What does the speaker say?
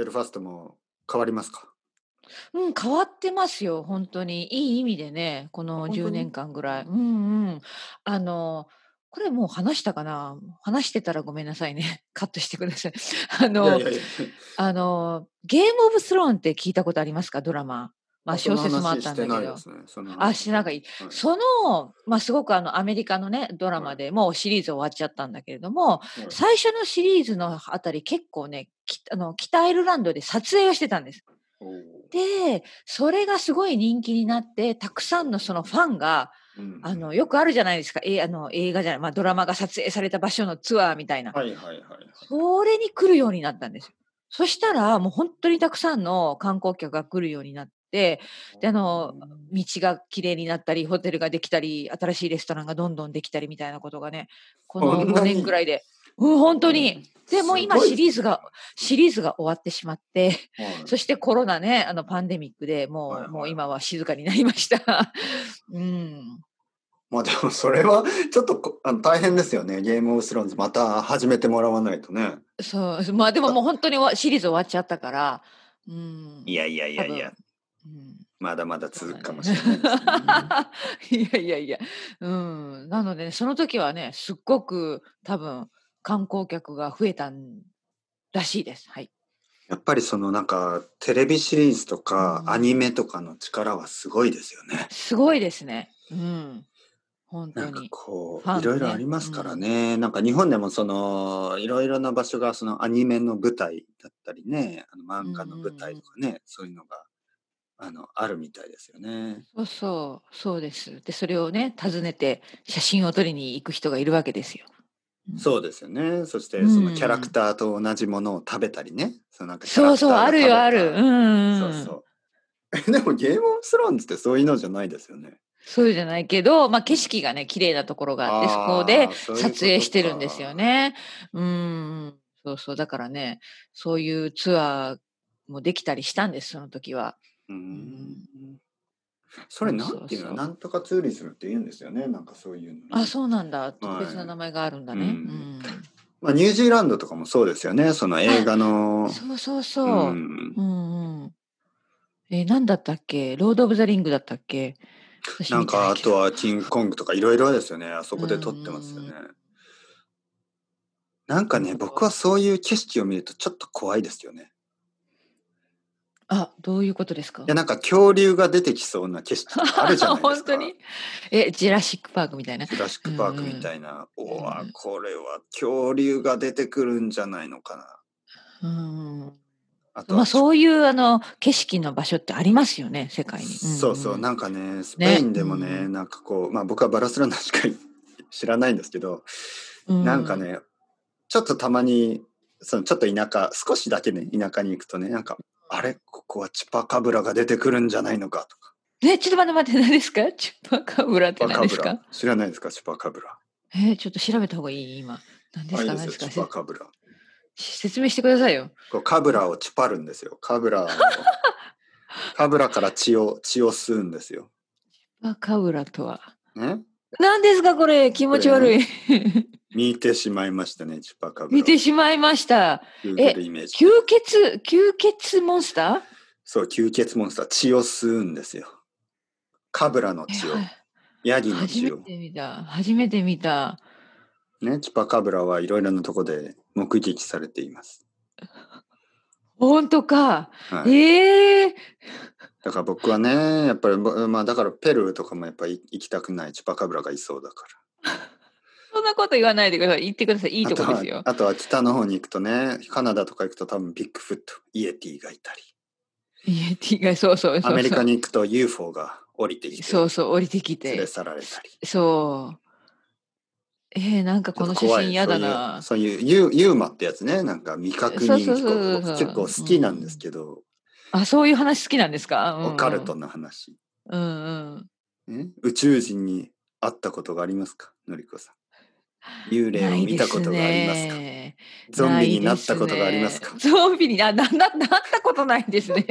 ベルファストも変わりますか？うん、変わってますよ、本当に。いい意味でね、この10年間ぐらい。うんうん。あの、これもう話したかな？話してたらごめんなさいね。カットしてください。あの、あの、ゲームオブスローンって聞いたことありますか？ドラマ。まあ小説もあったんだけど。あ、してなんかいい。その、まあすごくあのアメリカのね、ドラマでもうシリーズ終わっちゃったんだけれども、最初のシリーズのあたり結構ね、あの北アイルランドで撮影をしてたんです。で、それがすごい人気になって、たくさんのそのファンが、うん、あの、よくあるじゃないですか。えあの映画じゃない、まあ、ドラマが撮影された場所のツアーみたいな。はいはいはい、はい。それに来るようになったんですよ。そしたら、もう本当にたくさんの観光客が来るようになって、で、あの、道が綺麗になったり、ホテルができたり、新しいレストランがどんどんできたりみたいなことがね、この5年ぐらいで。うん、本当に。でも今シリーズが、シリーズが終わってしまって、はい、そしてコロナね、あのパンデミックでもう、はいはい、もう今は静かになりました。うん。まあでもそれはちょっとあの大変ですよね。ゲームオブスローンズまた始めてもらわないとね。そう。まあでももう本当にシリーズ終わっちゃったから。うん。いやいやいやいや。うん、まだまだ続くかもしれないです、ね、いやいやいや。うん。なので、ね、その時はね、すっごく多分観光客が増えたらしいです。はい。やっぱりそのなんかテレビシリーズとかアニメとかの力はすごいですよね。すごいですね。うん。本当に。なんかこう、ね、いろいろありますからね。うん、なんか日本でもそのいろいろな場所がそのアニメの舞台だったりね、あの漫画の舞台とかね、うん、そういうのがあのあるみたいですよね。そうそう、そうです。で、それをね、訪ねて写真を撮りに行く人がいるわけですよ。そうですよね。そしてそのキャラクターと同じものを食べたりね。そのなんかそうそう、あるよ、ある。うん、そうそう。でもゲームオブスローンズってそういうのじゃないですよね。そうじゃないけど、まあ景色がね、綺麗なところがあって、そこで撮影してるんですよね。うん。そうそう。だからね、そういうツアーもできたりしたんです、その時は。うん。それなんていうの？なんとかツーリズムって言うんですよね。なんかそういうの。あ、そうなんだ。特別な名前があるんだね。はいうん、まあ、ニュージーランドとかもそうですよね。その映画の。そうそうそう。うん、うんうんえー、何だったっけ？ロード・オブ・ザ・リングだったっけ？なんかあとはキングコングとかいろいろですよね。あそこで撮ってますよね。なんかね、僕はそういう景色を見るとちょっと怖いですよね。あ、どういうことですか？いや、なんか恐竜が出てきそうな景色あるじゃないですか。本当に？え、ジュラシックパークみたいな？ジュラシックパークみたいな。うん、おわ、これは恐竜が出てくるんじゃないのかな。うん。あとまあそういうあの景色の場所ってありますよね、世界に。そうそう、なんかね、スペインでもね、ねなんかこう、まあ僕はバラスラナしか 知らないんですけど、うん、なんかね、ちょっとたまに、そのちょっと田舎、少しだけね、田舎に行くとね、なんか、あれここはチュパカブラが出てくるんじゃないのか？とか。え、ちょっと待って待って、何ですか？チュパカブラって何ですか？知らないですか？チュパカブラ。えー、ちょっと調べた方がいい？今。何ですか？何ですか？チュパカブラ。説明してくださいよ。こうカブラをチュパるんですよ。カブラ カブラから血を、血を吸うんですよ。チュパカブラとは。ね何ですかこれ？気持ち悪い。ね、見てしまいましたね、チュパカブラ。見てしまいました。え、吸血、吸血モンスター？そう、吸血モンスター。血を吸うんですよ。カブラの血を。ヤギの血を。初めて見た。初めて見た。ね、チュパカブラはいろいろなとこで目撃されています。本当か。はい、ええー、だから僕はね、やっぱり、まあだからペルーとかもやっぱり行きたくないチュパカブラがいそうだから。そんなこと言わないでください。言ってください。いいとこですよ。あとは北の方に行くとね、カナダとか行くと多分ビッグフット、イエティがいたり。イエティが、そうそうアメリカに行くと UFO が降りてきて。そうそう、降りてきて。連れ去られたり。そう。えー、なんかこの写真嫌だな。そういうユーユーマってやつね。なんか未確認結構好きなんですけど。うん、あ、そういう話好きなんですか、うん、オカルトの話。うんうん。宇宙人に会ったことがありますか？のりこさん。幽霊を見たことがありますか、ね、ゾンビになったことがありますか、ね、ゾンビにななななったことないですね。